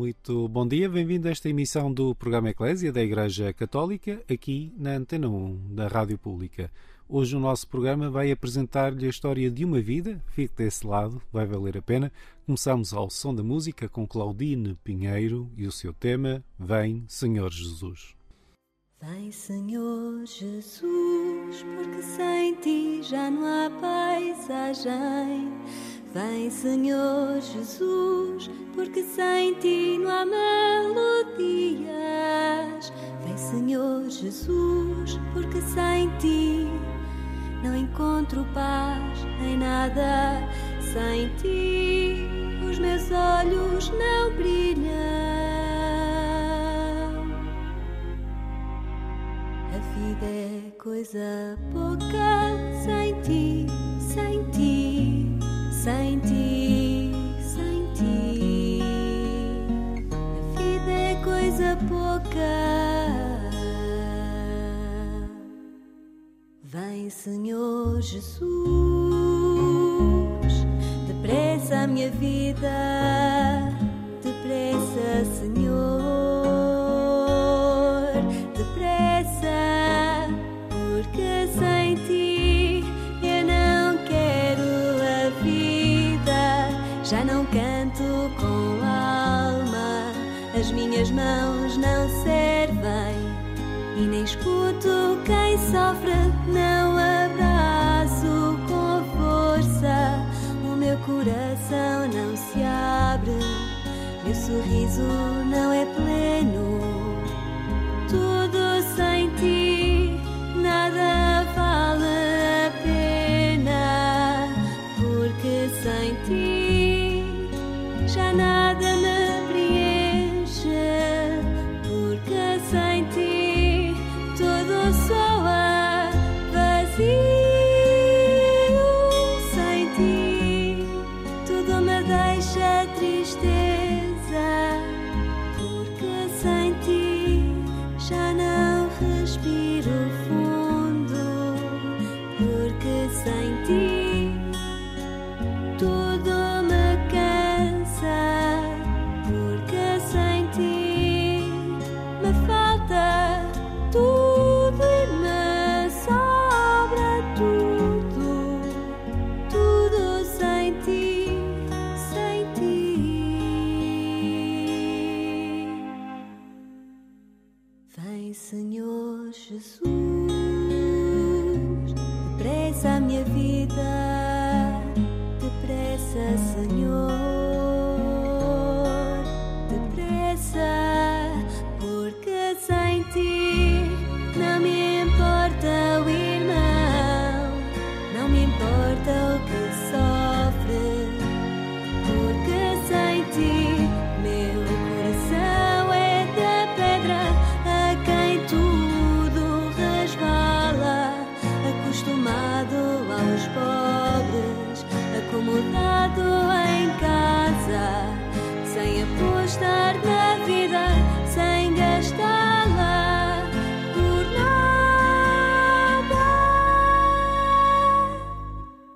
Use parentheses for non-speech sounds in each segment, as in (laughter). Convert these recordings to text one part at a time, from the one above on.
Muito bom dia. Bem-vindo a esta emissão do programa Eclésia da Igreja Católica, aqui na Antena 1 da Rádio Pública. Hoje o nosso programa vai apresentar-lhe a história de uma vida. Fique desse lado, vai valer a pena. Começamos ao som da música com Claudine Pinheiro e o seu tema Vem, Senhor Jesus. Vem, Senhor Jesus, porque sem ti já não há paisagem. Vem, Senhor Jesus, porque sem ti não há melodias. Vem, Senhor Jesus, porque sem ti não encontro paz em nada. Sem ti os meus olhos não brilham. A vida é coisa pouca sem ti, sem ti, Senhor Jesus, depressa a minha vida, Jesus. Acomodado em casa, sem apostar na vida, sem gastá-la por nada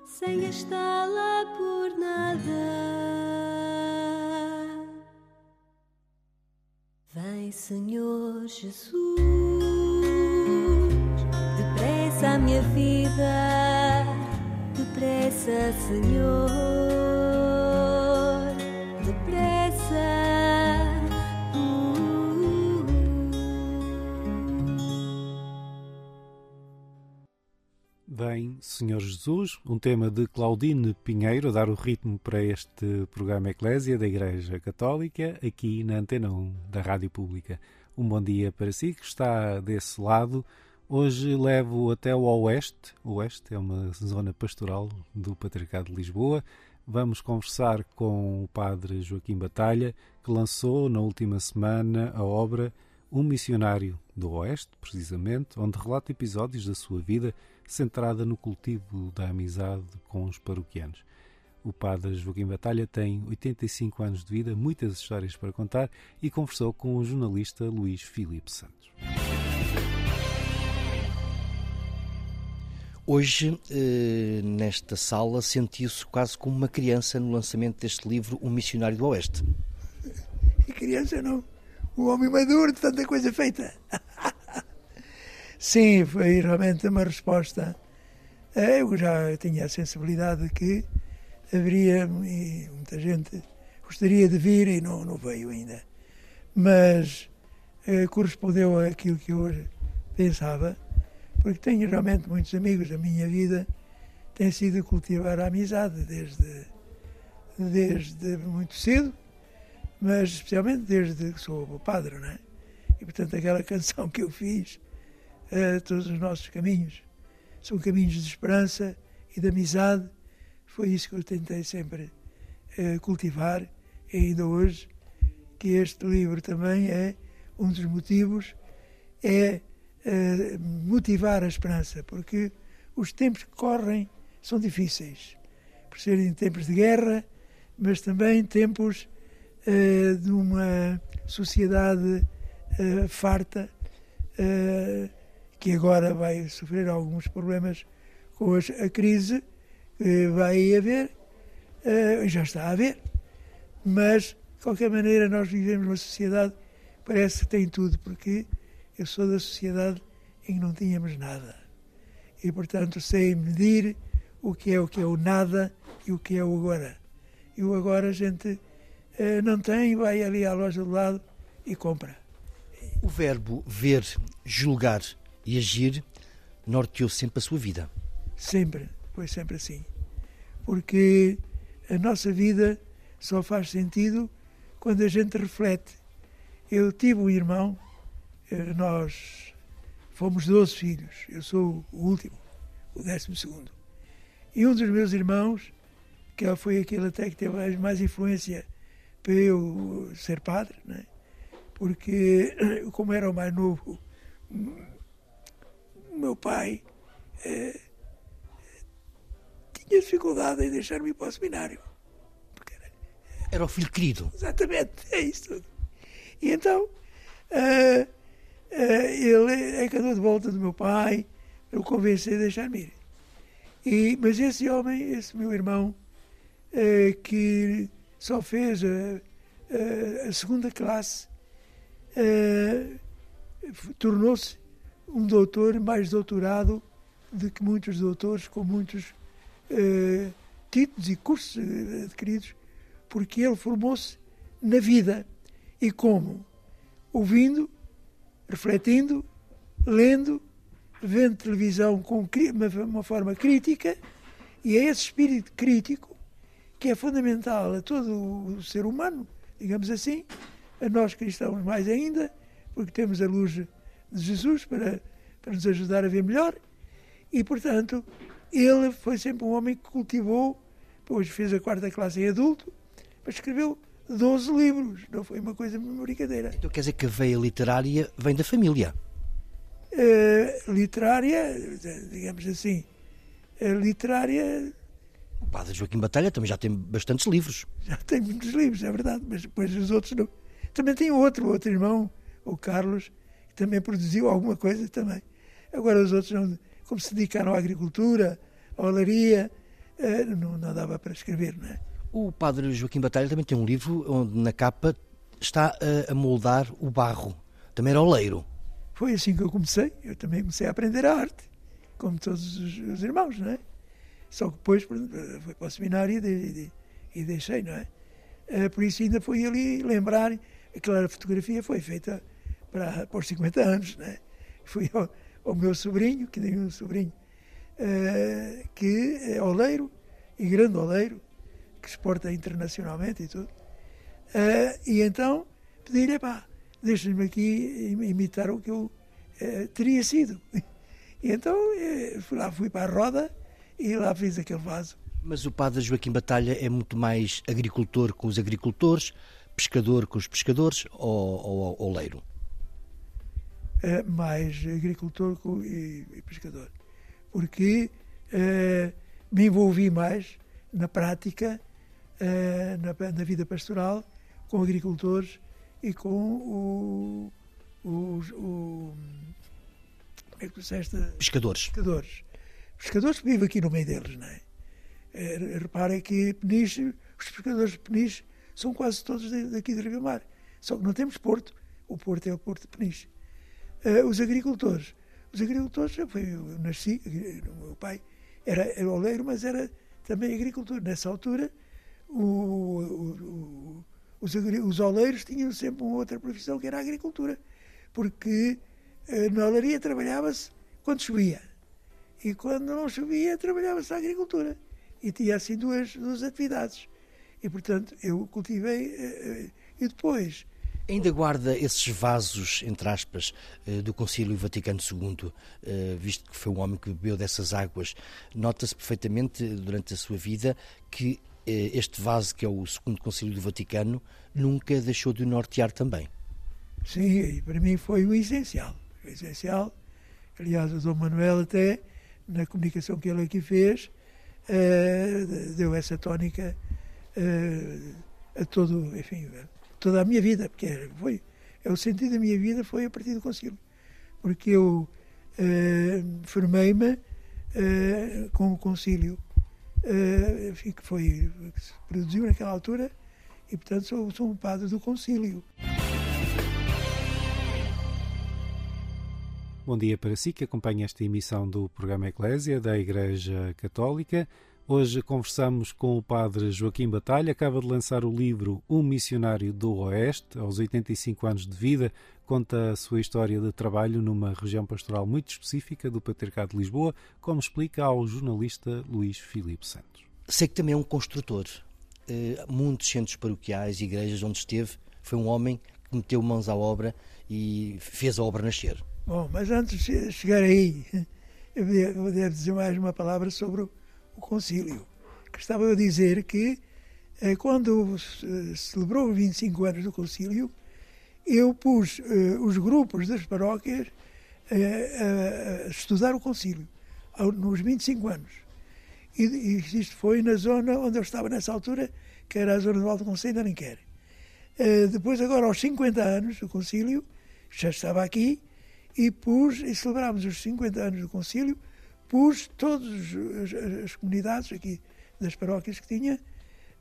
sem gastá-la por nada. Vem, Senhor Jesus, depressa a minha vida, Senhor, depressa. Vem, Senhor Jesus, um tema de Claudine Pinheiro, a dar o ritmo para este programa Eclésia da Igreja Católica, aqui na Antena 1 da Rádio Pública. Um bom dia para si que está desse lado. Hoje levo até o Oeste, o Oeste é uma zona pastoral do Patriarcado de Lisboa. Vamos conversar com o Padre Joaquim Batalha, que lançou na última semana a obra um missionário do Oeste, precisamente, onde relata episódios da sua vida centrada no cultivo da amizade com os paroquianos. O padre Joaquim Batalha tem 85 anos de vida, muitas histórias para contar e conversou com o jornalista Luís Filipe Santos. Hoje, eh, nesta sala, sentiu-se quase como uma criança no lançamento deste livro, Um Missionário do Oeste. Criança não, um homem maduro de tanta coisa feita. (laughs) Sim, foi realmente uma resposta. Eh, eu já tinha a sensibilidade de que haveria, e muita gente gostaria de vir e não, não veio ainda. Mas eh, correspondeu àquilo que eu pensava porque tenho realmente muitos amigos. A minha vida tem sido cultivar a amizade desde, desde muito cedo, mas especialmente desde que sou padre, não é? E portanto aquela (laughs) canção que eu fiz, uh, todos os nossos caminhos, são caminhos de esperança e de amizade. Foi isso que eu tentei sempre uh, cultivar e ainda hoje que este livro também é um dos motivos é uh, motivar a esperança, porque os tempos que correm são difíceis, por serem tempos de guerra, mas também tempos uh, de uma sociedade uh, farta, que agora vai sofrer alguns problemas com a crise que vai haver, já está a haver, mas de qualquer maneira nós vivemos numa sociedade que parece que tem tudo, porque eu sou da sociedade em que não tínhamos nada. E, portanto, sei medir o que é o que é o nada e o que é o agora. E o agora a gente eh, não tem, vai ali à loja do lado e compra. O verbo ver, julgar e agir norteou sempre a sua vida. Sempre, foi sempre assim. Porque a nossa vida só faz sentido quando a gente reflete. Eu tive um irmão nós fomos 12 filhos, eu sou o último, o décimo segundo. E um dos meus irmãos, que foi aquele até que teve mais influência para eu ser padre, né? porque (clears throat) como era o mais novo, o meu pai eh, tinha dificuldade em deixar-me ir para o seminário. Era... era... o filho querido. Exatamente, é isso tudo. E então, eh, ele é andou de volta do meu pai, eu convenci a deixar-me ir. E, mas esse homem, esse meu irmão, eh, que só fez a, segunda classe, tornou-se um doutor mais doutorado do que muitos doutores com muitos títulos e cursos adquiridos, porque ele formou-se na vida. E como? Ouvindo refletindo, lendo, vendo televisão com uma forma crítica, e é esse espírito crítico que é fundamental a todo o ser humano, digamos assim, a nós cristãos mais ainda, porque temos a luz de Jesus para, para nos ajudar a ver melhor, e portanto ele foi sempre um homem que cultivou, depois fez a quarta classe em adulto, mas escreveu 12 livros, não foi uma coisa brincadeira. Então quer dizer que a veia literária vem da família? Uh, literária, digamos assim, uh, literária. O padre Joaquim Batalha também já tem bastantes livros. Já tem muitos livros, é verdade, mas depois os outros não. Também tem outro, outro irmão, o Carlos, que também produziu alguma coisa também. Agora os outros, não, como se dedicaram à agricultura, à olaria, uh, não, não dava para escrever, não é? O padre Joaquim Batalha também tem um livro onde na capa está a, moldar o barro. Também era oleiro. Foi assim que eu comecei. Eu também comecei a aprender a arte, como todos os, os irmãos, não é? Só que depois fui para o seminário e, e deixei, não é? Eh, por isso ainda fui ali lembrar, aquela fotografia foi feita para, para os 50 anos, não é? (laughs) Fui ao, ao meu sobrinho, que tem um sobrinho, uh, que é oleiro, e grande oleiro, que exporta internacionalmente e tudo. Uh, e então pedi-lhe, pá, deixa-me aqui imitar o que eu uh, teria sido. (laughs) E então fui lá, fui para a roda e lá fiz aquele vaso. Mas o padre Joaquim Batalha é muito mais agricultor com os agricultores, pescador com os pescadores ou, ou, ou leiro? mais agricultor e, e pescador. Porque me envolvi mais na prática, na, na vida pastoral, com agricultores e com o, os, o, como é que disseste? Pescadores. Pescadores. Pescadores que vivem aqui no meio deles, não é? é reparem que Peniche, os pescadores de Peniche são quase todos daqui de Ribamar. Só que não temos porto. O porto é o porto de Peniche. Uh, os agricultores. Os agricultores, eu, fui, eu nasci, o meu pai era, era oleiro, mas era também agricultor. Nessa altura, o, o, os, os oleiros tinham sempre uma outra profissão que era a agricultura, porque eh, na olaria trabalhava-se quando chovia e quando não chovia trabalhava-se a agricultura e tinha assim duas, duas atividades e portanto eu cultivei eh, e depois Ainda guarda esses vasos, entre aspas, eh, do Concílio Vaticano II, visto que foi um homem que bebeu dessas águas. Nota-se perfeitamente durante a sua vida que eh, este vaso, que é o segundo concílio do Vaticano, nunca deixou de nortear também. Sim, para mim foi o essencial. O essencial. Aliás, o Dom Manuel até, na comunicação que ele aqui fez, uh, deu essa tónica uh, a todo, enfim, toda a minha vida, porque foi, é o sentido da minha vida foi a partir do concílio. Porque eu formei-me com o concílio uh, que foi que se produziu naquela altura e portanto sou, sou um padre do concílio. Bom dia para si que acompanha esta emissão do programa Eclésia da Igreja Católica. Hoje conversamos com o padre Joaquim Batalha, acaba de lançar o livro Um Missionário do Oeste, aos 85 anos de vida, conta a sua história de trabalho numa região pastoral muito específica do Patriarcado de Lisboa, como explica ao jornalista Luís Filipe Santos. Sei que também é um construtor. Uh, muitos centros paroquiais e igrejas onde esteve, foi um homem que meteu mãos à obra e fez a obra nascer. Bom, mas antes de chegar aí, eu devo dizer mais uma palavra sobre o concílio, que estava a dizer que eh, quando se celebrou os 25 anos do concílio, eu pus eh, os grupos das paróquias eh, a estudar o concílio, nos 25 anos. E, e isto foi na zona onde eu estava nessa altura, que era a zona do Alto Conselho de Alenquer. Depois, agora, aos 50 anos do concílio, já estava aqui, e pus, e celebrámos os 50 anos do concílio, pus todas as, as, comunidades aqui das paróquias que tinha,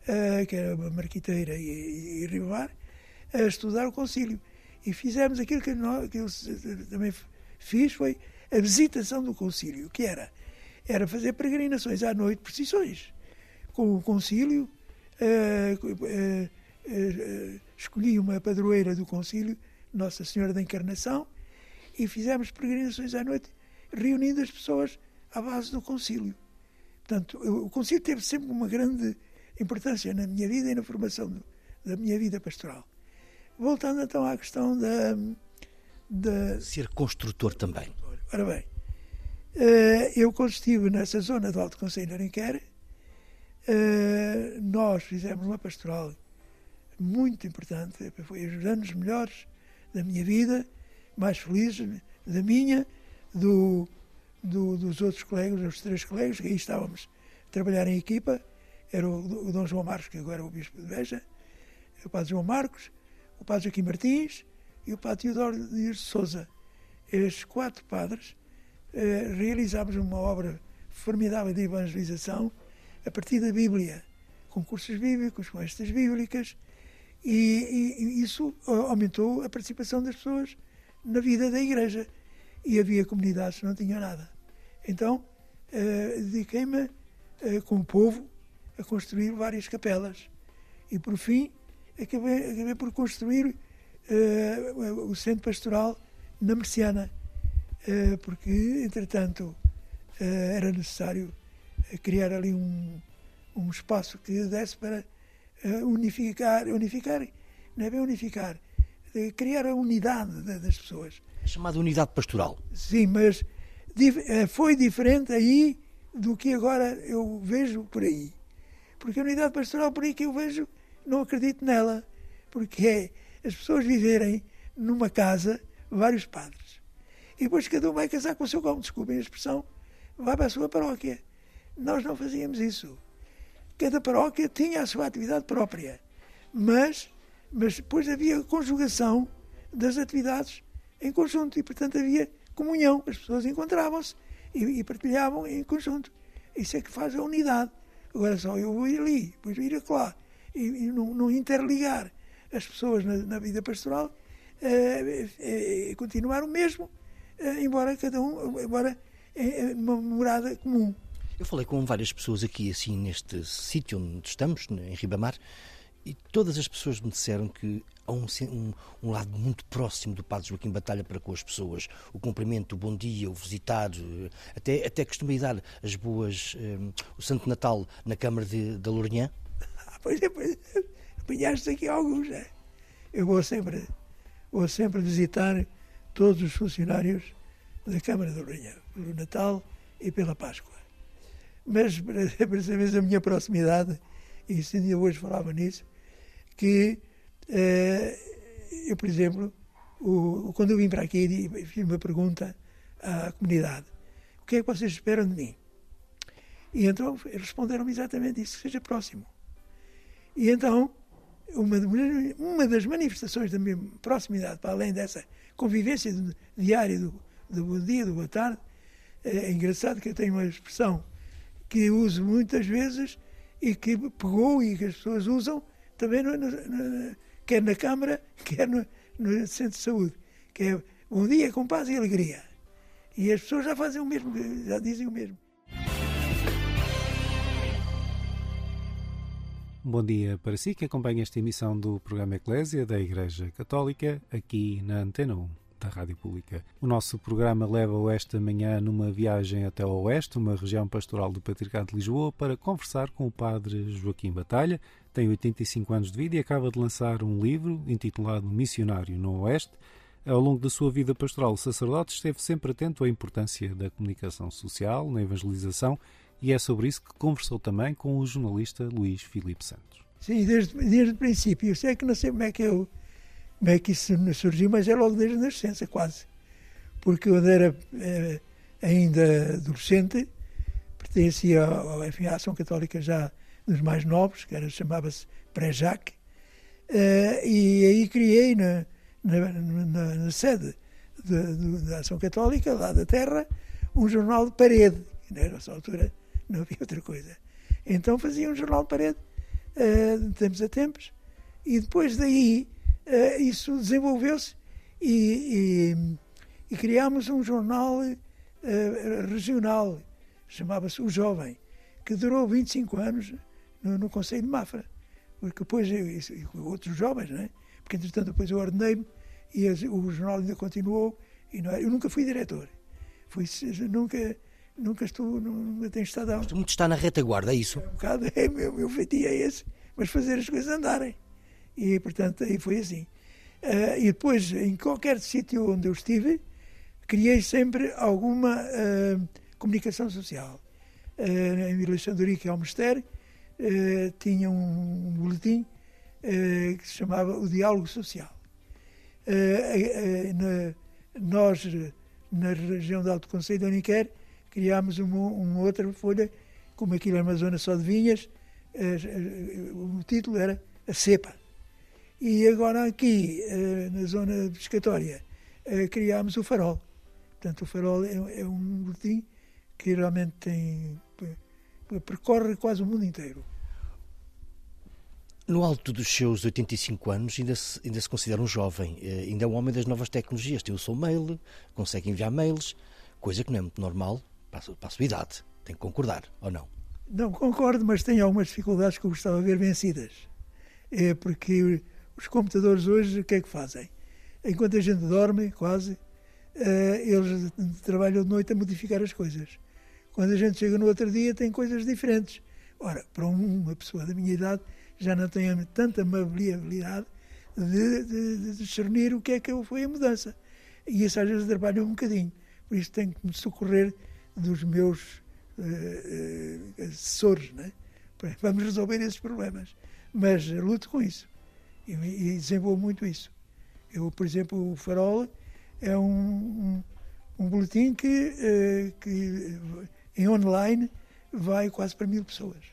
uh, que era Marquiteira e, e, Rio a estudar o concílio. E fizemos aquilo que, nós, que eu também fiz, foi a visitação do concílio, que era, era fazer peregrinações à noite, procissões, com o concílio, uh, uh, escolhi uma padroeira do concílio, Nossa Senhora da Encarnação, e fizemos peregrinações à noite, reunindo as pessoas à base do concílio. Portanto, o concílio teve sempre uma grande importância na minha vida e na formação da minha vida pastoral. Voltando então à questão da. da Ser construtor também. Ora bem, eh, eu quando estive nessa zona do Alto Conselho de Arenquer, eh, nós fizemos uma pastoral muito importante, foi os anos melhores da minha vida, mais felizes da minha, do, do, dos outros colegas, os três colegas, que aí estávamos a trabalhar em equipa, era o, o Dom João Marcos, que agora é o Bispo de Beja, o Padre João Marcos, o Padre Joaquim Martins e o Padre Teodoro de Souza. Estes quatro padres eh, realizámos uma obra formidável de evangelização a partir da Bíblia, com cursos bíblicos, com estas bíblicas, e, e, isso aumentou a participação das pessoas na vida da Igreja. E havia comunidades que não tinham nada. Então, uh, dediquei-me uh, com o povo a construir várias capelas. E, por fim, acabei, acabei por construir uh, o centro pastoral na Merciana, porque, entretanto, era necessário criar ali um, um espaço que desse para unificar, unificar, não é bem unificar, criar a unidade das pessoas. A chamada unidade pastoral. Sim, mas foi diferente aí do que agora eu vejo por aí. Porque a unidade pastoral por aí que eu vejo, não acredito nela. Porque é as pessoas viverem numa casa, vários padres. e depois cada um vai casar com o seu como, desculpem a expressão, vai para a sua paróquia. Nós não fazíamos isso. Cada paróquia tinha a sua atividade própria, mas, mas depois havia conjugação das atividades em conjunto e, portanto, havia comunhão. As pessoas encontravam-se e, e, partilhavam em conjunto. Isso é que faz a unidade. Agora só eu vou ir ali, depois ir acolá e, e não, interligar as pessoas na, na vida pastoral, é, é, continuar o mesmo, embora cada um, embora numa morada comum. Eu falei com várias pessoas aqui, assim, neste sítio onde estamos, em Ribamar, e todas as pessoas me disseram que há um, um, um, lado muito próximo do Padre Joaquim Batalha para com as pessoas. O cumprimento, o bom dia, o visitar, até, até costuma dar as boas. Um, o Santo Natal na Câmara de, da Lourinhã. Pois é, pois é. Apanhaste aqui alguns, é? Eu vou sempre, vou sempre visitar todos os funcionários da Câmara da Lourinhã, pelo Natal e pela Páscoa. Mas, para (laughs) saber a minha proximidade, e se ainda hoje falava nisso, que eh, eu, por exemplo, o, quando eu vim para aqui, fiz uma pergunta à comunidade: o que é que vocês esperam de mim? E então responderam-me exatamente isso: que seja próximo. E então, uma, uma das manifestações da minha proximidade, para além dessa convivência diária do, do bom dia, do boa tarde, é engraçado que eu tenho uma expressão que uso muitas vezes e que pegou e que as pessoas usam também no, no, no, quer na Câmara, (laughs) quer no, Centro de Saúde, que é bom dia com paz e alegria. E as pessoas já fazem o mesmo, já dizem o mesmo. Bom dia para si que acompanha esta emissão do programa Eclésia da Igreja Católica, aqui na Antena 1 da Rádio Pública. O nosso programa leva-o esta manhã numa viagem até ao Oeste, uma região pastoral do Patriarcado de Lisboa, para conversar com o padre Joaquim Batalha. Tem 85 anos de vida e acaba de lançar um livro intitulado Missionário no Oeste. Ao longo da sua vida pastoral, o sacerdote esteve sempre atento à importância da comunicação social na evangelização e é sobre isso que conversou também com o jornalista Luís Filipe Santos. Sim, desde, desde o princípio. Eu sei que não sei como é que eu como é que isso surgiu, mas é logo desde a nascença, quase. Porque quando era é, ainda adolescente, pertencia ao, enfim, à Ação Católica já dos mais novos, que chamava-se Pré-Jac, uh, e aí criei na, na, na, na sede da Ação Católica, lá da Terra, um jornal de parede. Nessa altura (laughs) não havia outra coisa. Então fazia um jornal de parede, uh, de tempos a tempos, e depois daí uh, isso desenvolveu-se e, e, e, criámos um jornal uh, regional, chamava-se O Jovem, que durou 25 anos no, no Conselho de Mafra. Porque depois, eu, outros jovens, né? porque entretanto depois eu ordenei-me e o jornal ainda continuou. E não, eu nunca fui diretor. Fui, nunca, nunca estou, nunca tenho estado a... Muito está na retaguarda, é isso? É um bocado, (laughs) é, meu, meu feitio é esse, mas fazer as coisas andarem. E, portanto, aí foi assim. Uh, e depois, em qualquer sítio onde eu estive, criei sempre alguma uh, comunicação social. Uh, em Vila Xandorica, ao Mistério, tinha um, um boletim que se chamava O Diálogo Social. Na, nós, na região do Alto Conselho de Uniquer, criámos uma, uma, outra folha, como aquilo era uma zona só de vinhas, o título era A Cepa e agora aqui, eh, na zona pescatória, eh, criámos o farol. Portanto, o farol é, é um boletim que realmente tem, percorre quase o mundo inteiro. No alto dos seus 85 anos, ainda se, ainda se considera um jovem, eh, ainda é um homem das novas tecnologias. Tem o seu mail, consegue enviar mails, coisa que não é muito normal para a, para a sua idade. Tem que concordar, ou não? Não, concordo, mas tenho algumas dificuldades que eu gostava de ver vencidas. É porque os computadores hoje o que é que fazem? Enquanto a gente dorme, quase, uh, eles trabalham de noite a modificar as coisas. Quando a gente chega no outro dia, tem coisas diferentes. Ora, para uma pessoa da minha idade, já não tenho tanta amabilidade de, de, de discernir o que é que foi a mudança. E isso às vezes trabalha um bocadinho. Por isso tenho que me socorrer dos meus uh, uh, assessores, né? Vamos resolver esses problemas. Mas luto com isso e, e desenvolvo muito isso. Eu, por exemplo, o Farol é um, um, um boletim que, que em online vai quase para mil pessoas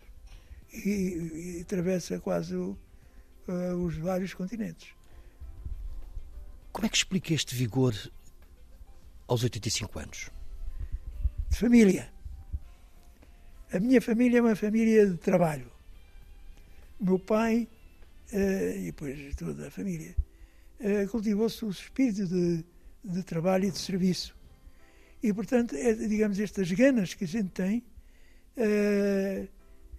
e, e atravessa quase o, uh, os vários continentes. Como é que explica este vigor aos 85 anos? Família. A minha família é uma família de trabalho. O meu pai uh, e depois toda a família uh, cultivou-se o espírito de, de trabalho e de serviço. E, portanto, é, digamos, estas ganas que a gente tem é,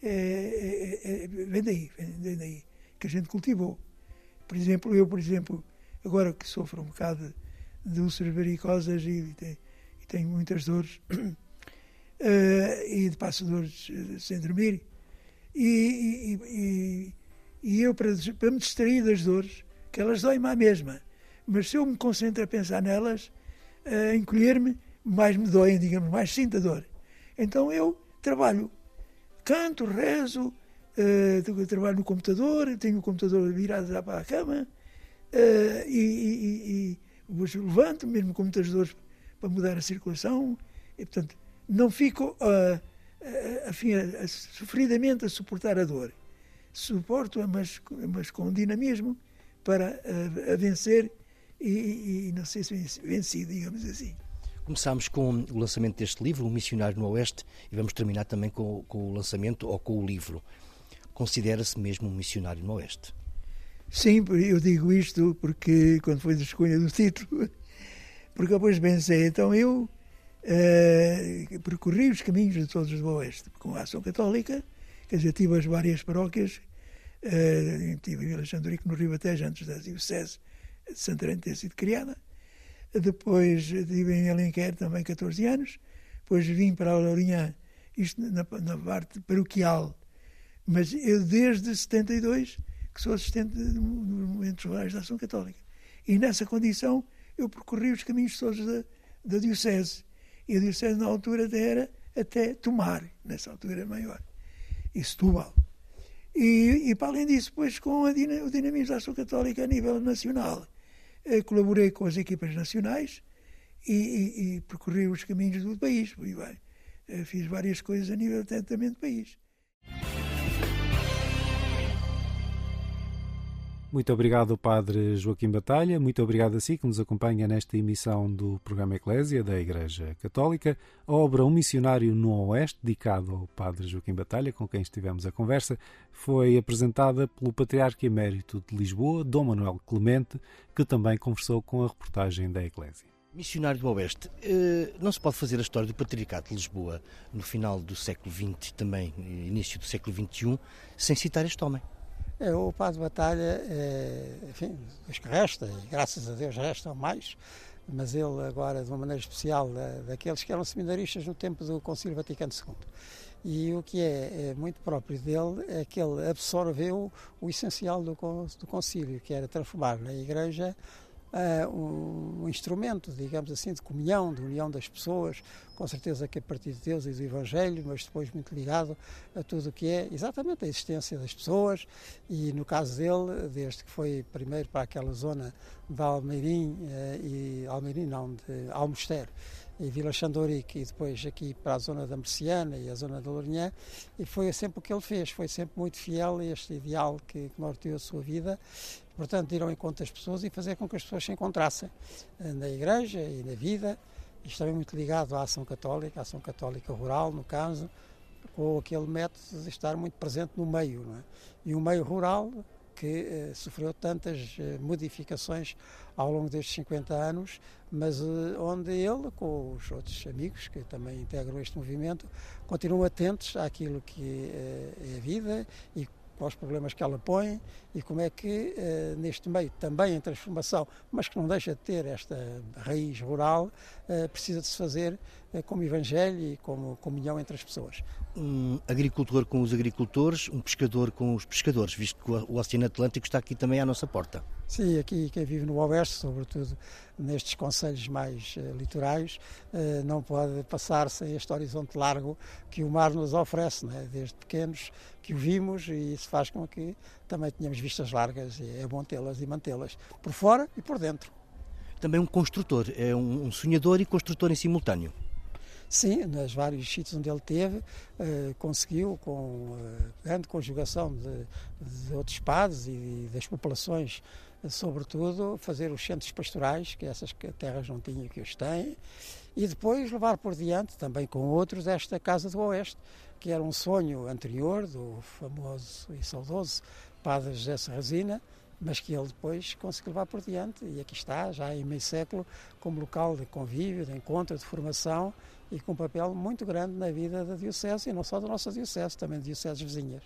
é, vem daí, vem daí, que a gente cultivou. Por exemplo, eu, por exemplo, agora que sofro um bocado de úlceras varicosas e, e tenho muitas dores, (clears throat) uh, e de passo dores sem dormir, e, e, e eu, para, para me distrair das dores, que elas doem-me à mesma, mas se eu me concentro a pensar nelas, a encolher-me, mais me doem, digamos, mais sinto a dor. Então eu trabalho, canto, rezo, uh, trabalho no computador, tenho o computador virado para a cama uh, e, e, e, levanto, mesmo com muitas dores para mudar a circulação, e portanto não fico uh, uh, sofridamente a suportar a dor. Suporto-a, mas, mas com dinamismo para a, a vencer e, e, não sei se vencido, digamos assim. Começámos com o lançamento deste livro, O Missionário no Oeste, e vamos terminar também com, com o lançamento ou com o livro. Considera-se mesmo um missionário no Oeste? Sim, eu digo isto porque quando foi a escolha do título, (laughs) porque depois pensei, então eu uh, percorri os caminhos de todos os do Oeste com a ação católica, quer dizer, tive as várias paróquias, uh, tive em Vila Xandurico no Ribatejo antes da Diocese de Santarém ter sido criada, depois estive em Alenquer também 14 anos, depois vim para Lourinhã, isto na, na, parte paroquial, mas eu desde 72 que sou assistente dos momentos rurais da Ação Católica. E nessa condição eu percorri os caminhos todos da, da Diocese. E a Diocese na altura era até Tomar, nessa altura maior, e Setúbal. E, e para além disso, depois com a, o dinamismo da Ação Católica a nível nacional, eh, colaborei com as equipas nacionais e, e, e, percorri os caminhos do país. Eh, fiz várias coisas a nível de do país. Muito obrigado, Padre Joaquim Batalha. Muito obrigado a si que nos acompanha nesta emissão do programa Eclésia da Igreja Católica. A obra Um Missionário no Oeste, dedicado ao Padre Joaquim Batalha, com quem estivemos a conversa, foi apresentada pelo Patriarca Emérito de Lisboa, Dom Manuel Clemente, que também conversou com a reportagem da Eclésia. Missionário do Oeste, eh, não se pode fazer a história do Patriarcado de Lisboa no final do século XX também início do século XXI sem citar este homem. É, o Padre Batalha, é, enfim, resta, graças a Deus restam mais, mas ele agora, de uma maneira especial, da, daqueles que eram seminaristas no tempo do Concílio Vaticano II. E o que é, é, muito próprio dele é que ele absorveu o essencial do, do concílio, que era transformar na Igreja uh, um, um, instrumento, digamos assim, de comunhão, de união das pessoas, com certeza que a partir de Deus e do Evangelho, mas depois muito ligado a tudo o que é exatamente a existência das pessoas e no caso dele, desde que foi primeiro para aquela zona de Almeirim uh, e Almeirim não, de Almoster, e Vila Xandorique e depois aqui para a zona da Merciana e a zona da Lourinhã e foi sempre o que ele fez, foi sempre muito fiel a este ideal que, que norteou a sua vida portanto, ir ao encontro das pessoas e fazer com que as pessoas se encontrassem eh, na igreja e na vida. Isto também muito ligado à ação católica, à ação católica rural, no caso, com aquele método de estar muito presente no meio. Não é? E o meio rural, que eh, sofreu tantas eh, modificações ao longo destes 50 anos, mas eh, onde ele, com os outros amigos que também integram este movimento, continuam atentos àquilo que eh, é a vida e aos problemas que ela põe e como é que, eh, neste meio também em transformação, mas que não deixa de ter esta raiz rural, eh, precisa de se fazer como evangelho e como comunhão entre as pessoas. Um agricultor com os agricultores, um pescador com os pescadores, visto que o Oceano Atlântico está aqui também à nossa porta. Sim, aqui quem vive no Oeste, sobretudo nestes conselhos mais uh, litorais, uh, não pode passar sem este horizonte largo que o mar nos oferece, né? desde pequenos que o vimos e isso faz com que também tenhamos vistas largas e é bom tê-las e mantê-las por fora e por dentro. também um construtor, é um sonhador e construtor em simultâneo. Sim, nos vários sítios onde ele teve, eh, conseguiu, com eh, grande conjugação de, de outros padres e das populações, eh, sobretudo, fazer os centros pastorais, que essas terras não tinham que os têm, e depois levar por diante, também com outros, esta Casa do Oeste, que era um sonho anterior do famoso e saudoso Padre José Serrazina, mas que ele depois conseguiu levar por diante e aqui está, já em meio século, como local de convívio, de encontro, de formação e com um papel muito grande na vida da Diocese e não só da nossa Diocese, também de dioceses vizinhas.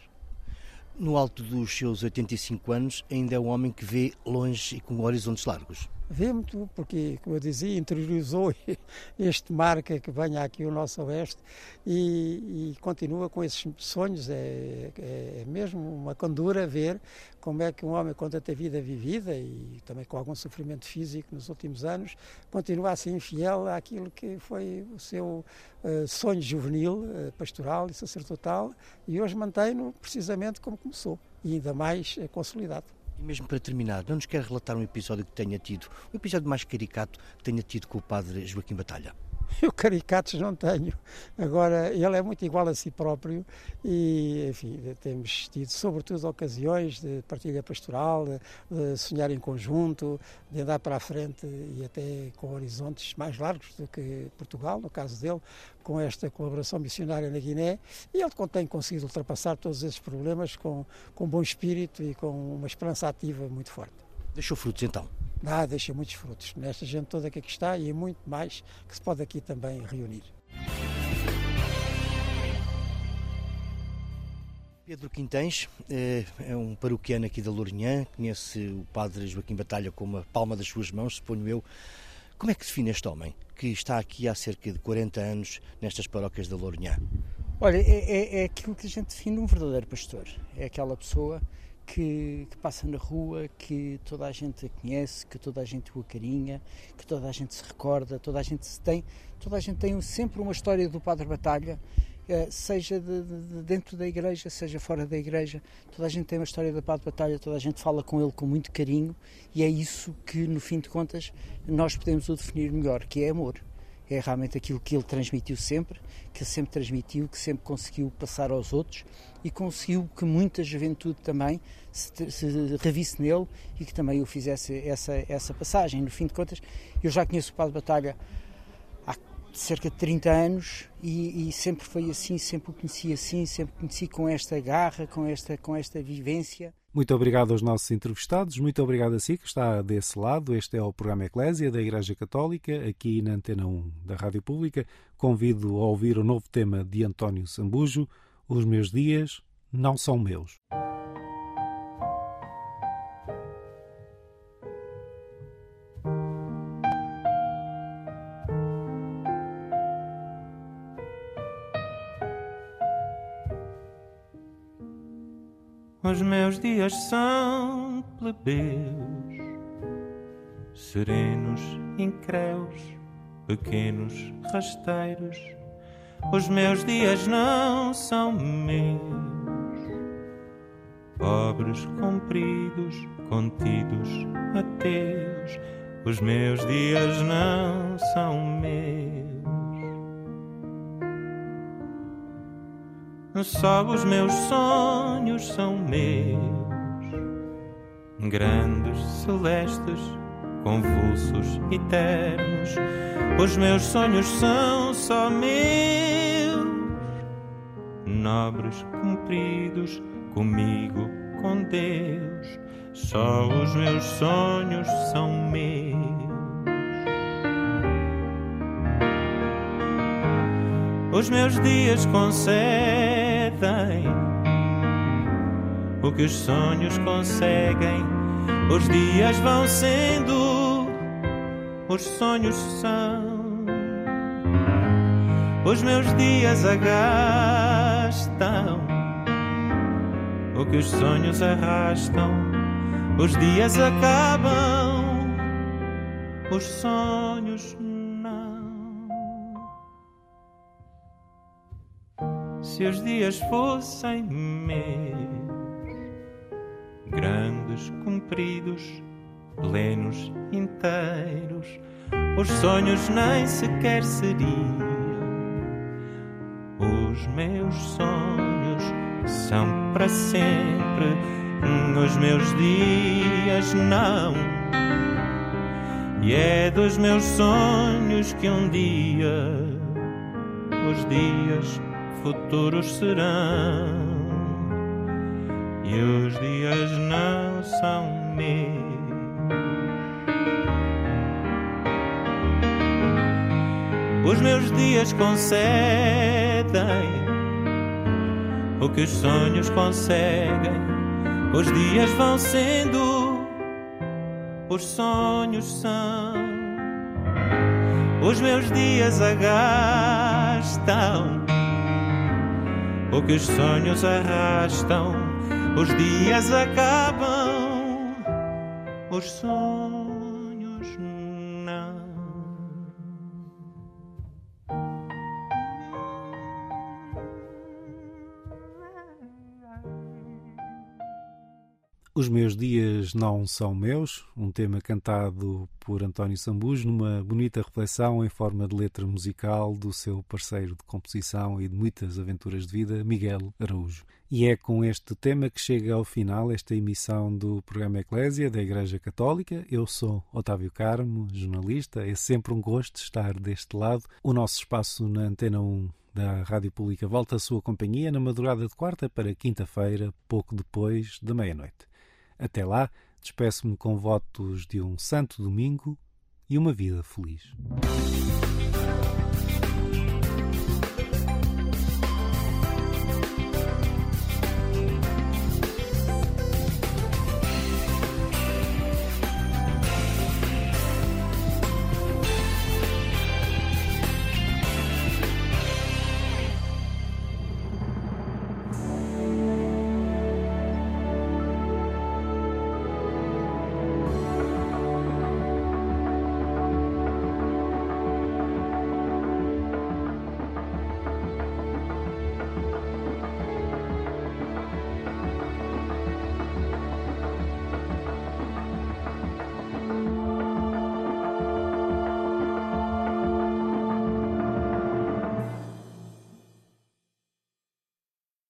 No alto dos seus 85 anos, ainda é um homem que vê longe e com horizontes largos vê muito, porque, como eu dizia, interiorizou (laughs) este marca que venha aqui ao nosso oeste e, e continua com esses sonhos. É, é, é, mesmo uma candura ver como é que um homem, com tanta vida vivida e também com algum sofrimento físico nos últimos anos, continua assim fiel àquilo que foi o seu uh, sonho juvenil, uh, pastoral e sacerdotal e hoje mantém-no precisamente como começou e ainda mais uh, consolidado. E mesmo para terminar, não nos quer relatar um episódio que tenha tido, um episódio mais caricato que tenha tido com o padre Joaquim Batalha? (laughs) Eu caricatos não tenho. Agora, ele é muito igual a si próprio e, enfim, temos tido sobretudo ocasiões de partilha pastoral, de, sonhar em conjunto, de andar para a frente e até com horizontes mais largos do que Portugal, no caso dele, com esta colaboração missionária na Guiné. E ele tem conseguido ultrapassar todos esses problemas com, com bom espírito e com uma esperança ativa muito forte. Deixou frutos então? Ah, deixa muitos frutos nesta gente toda que aqui está e muito mais que se pode aqui também reunir. Pedro Quintães eh, é um paroquiano aqui da Lourinhã, conhece o padre Joaquim Batalha com a palma das suas mãos, suponho eu. Como é que define este homem que está aqui há cerca de 40 anos nestas paróquias da Lourinhã? Olha, é, é, é aquilo que a gente define um verdadeiro pastor. É aquela pessoa que, que, passa na rua, que toda a gente a conhece, que toda a gente o acarinha, que toda a gente se recorda, toda a gente se tem, toda a gente tem sempre uma história do Padre Batalha, eh, seja de, de, dentro da igreja, seja fora da igreja, toda a gente tem uma história do Padre Batalha, toda a gente fala com ele com muito carinho e é isso que, no fim de contas, nós podemos o definir melhor, que é amor é realmente aquilo que ele transmitiu sempre, que ele sempre transmitiu, que sempre conseguiu passar aos outros e conseguiu que muita juventude também se, se revisse nele e que também o fizesse essa, essa passagem. No fim de contas, eu já conheço o Padre Batalha há cerca de 30 anos e, e, sempre foi assim, sempre o conheci assim, sempre o conheci com esta garra, com esta, com esta vivência. Muito obrigado aos nossos entrevistados, muito obrigado a si que está desse lado. Este é o programa Eclésia da Igreja Católica, aqui na Antena 1 da Rádio Pública. Convido a ouvir o novo tema de António Sambujo, Os Meus Dias Não São Meus. Os meus dias são plebeus, serenos, incréus, pequenos rasteiros. Os meus dias não são meus, pobres, compridos, contidos, ateus. Os meus dias não são meus. Só os meus sonhos são meus, grandes, celestes, convulsos, eternos. Os meus sonhos são só meus, nobres, cumpridos, comigo, com Deus. Só os meus sonhos são meus. Os meus dias concedem o que os sonhos conseguem. Os dias vão sendo, os sonhos são. Os meus dias agastam o que os sonhos arrastam. Os dias acabam, os sonhos se os dias fossem meus, grandes, compridos, plenos, inteiros, os sonhos nem sequer seriam. Os meus sonhos são para sempre, os meus dias não. E é dos meus sonhos que um dia os dias futuros serão. E os dias não são meus. Os meus dias concedem o que os sonhos conseguem. Os dias vão sendo, os sonhos são. Os meus dias agastam o que os sonhos arrastam. Os dias acabam, os sonhos. Os Meus Dias Não São Meus, um tema cantado por António Sambujo numa bonita reflexão em forma de letra musical do seu parceiro de composição e de muitas aventuras de vida, Miguel Araújo. E é com este tema que chega ao final esta emissão do programa Eclésia da Igreja Católica. Eu sou Otávio Carmo, jornalista. É sempre um gosto estar deste lado. O nosso espaço na Antena 1 da Rádio Pública volta à sua companhia na madrugada de quarta para quinta-feira, pouco depois da meia-noite. Até lá, despeço-me com votos de um santo domingo e uma vida feliz.